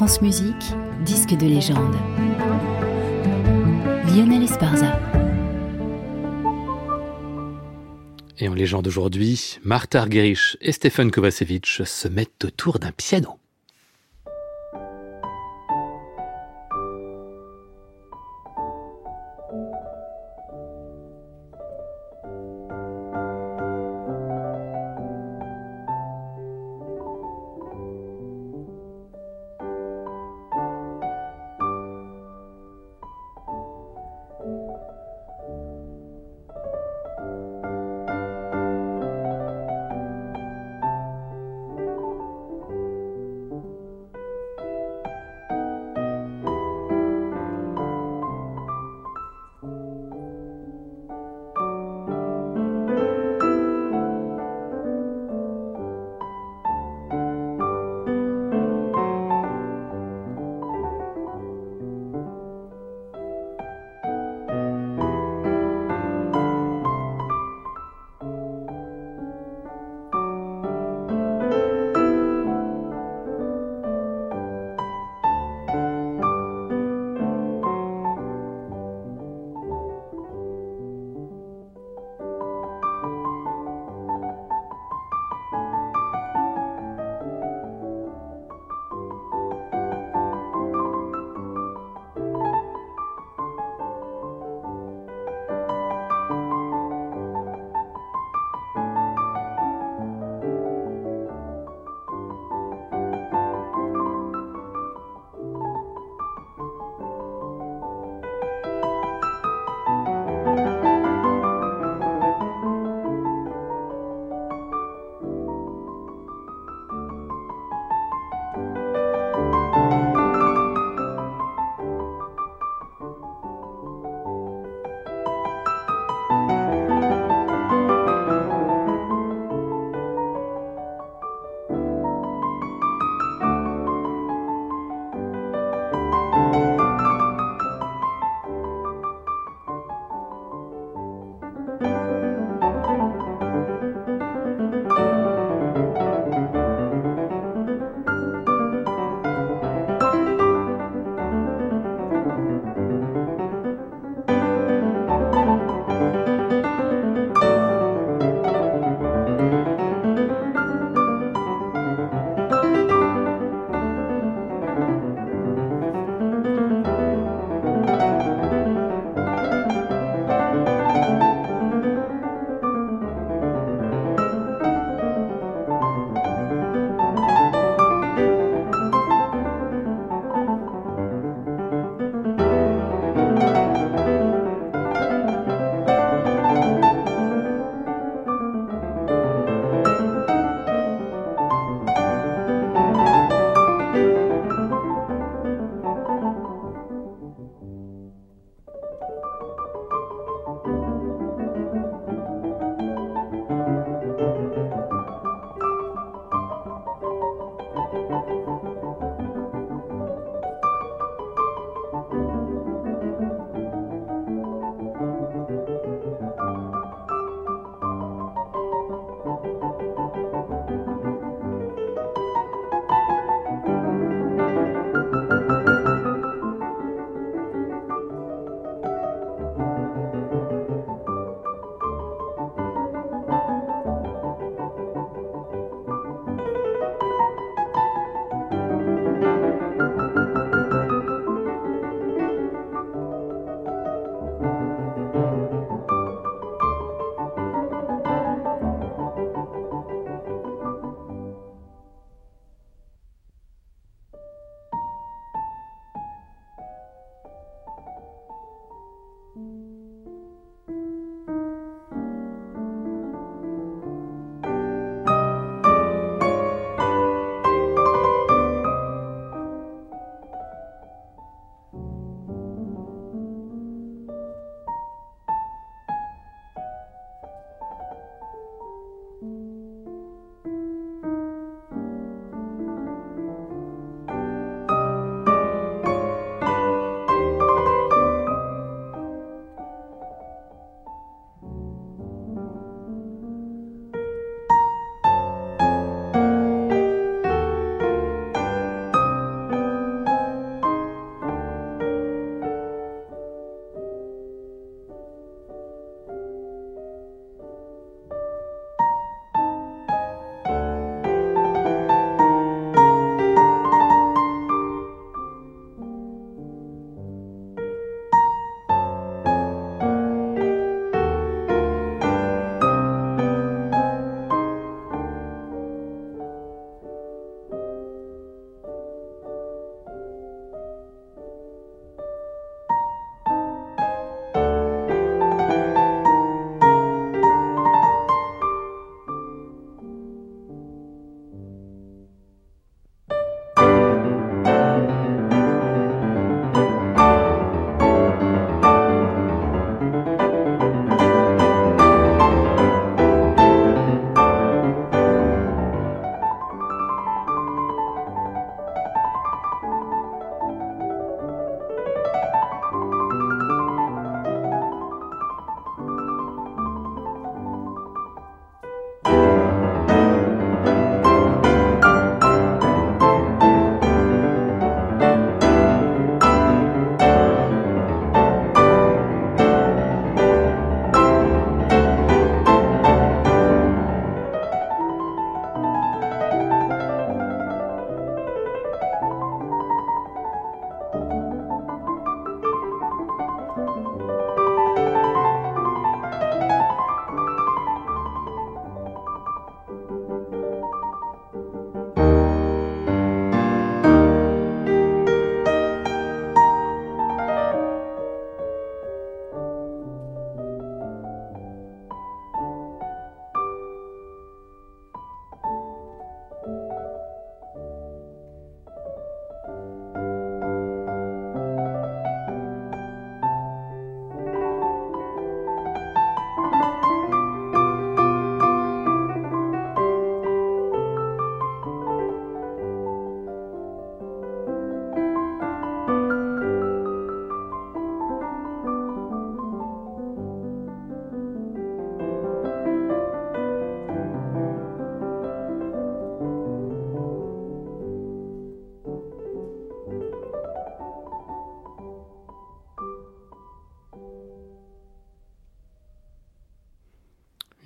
France Musique, disque de légende. Lionel Esparza. Et en légende aujourd'hui, Martha Argerich et Stefan Kovacevic se mettent autour d'un piano.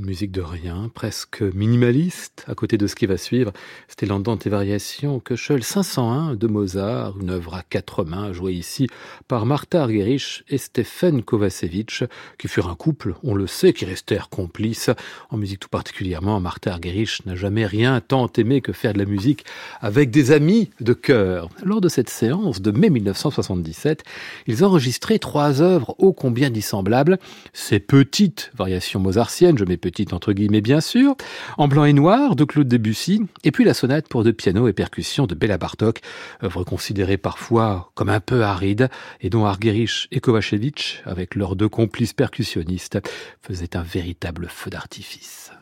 Musique de rien, presque minimaliste, à côté de ce qui va suivre. C'était l'Andante et Variations, Köchel 501 de Mozart, une œuvre à quatre mains, jouée ici par Martha Argerich et Stephen Kovacevic, qui furent un couple, on le sait, qui restèrent complices. En musique tout particulièrement, Martha Argerich n'a jamais rien tant aimé que faire de la musique avec des amis de cœur. Lors de cette séance de mai 1977, ils enregistraient trois œuvres ô combien dissemblables. Ces petites variations mozartiennes, je mets petites entre guillemets bien sûr, en blanc et noir de Claude Debussy, et puis la sonate pour deux pianos et percussions de Béla Bartok, œuvre considérée parfois comme un peu aride, et dont Argerich et Kovacevic, avec leurs deux complices percussionnistes, faisaient un véritable feu d'artifice.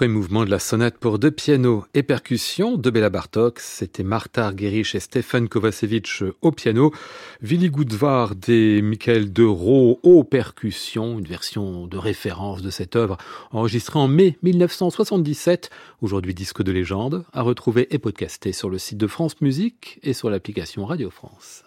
Premier mouvement de la sonate pour deux pianos et percussions de Béla Bartok, c'était Martha Argerich et Stefan Kovacevic au piano, Willy Goudvard et Michael De Roo aux percussions, une version de référence de cette œuvre enregistrée en mai 1977, aujourd'hui disque de légende, à retrouver et podcaster sur le site de France Musique et sur l'application Radio France.